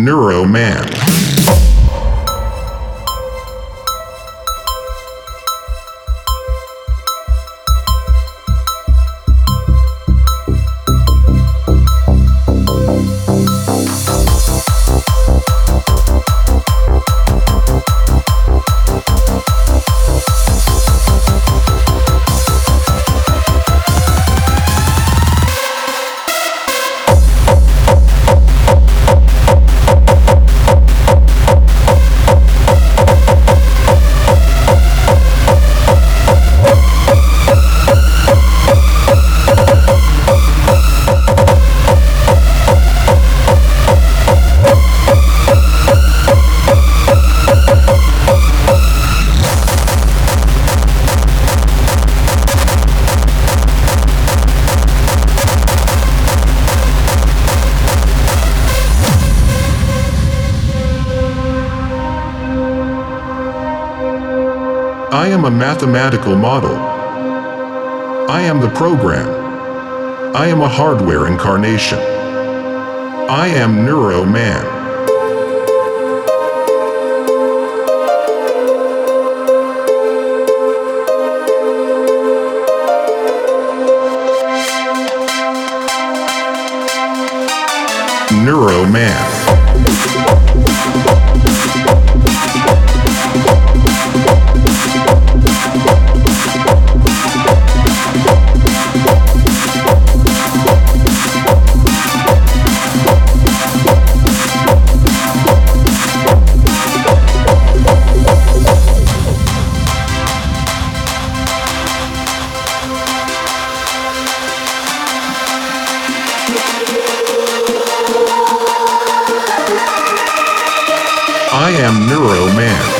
Neuroman. I am a mathematical model. I am the program. I am a hardware incarnation. I am Neuro Neuroman. Neuroman. I am Neuroman.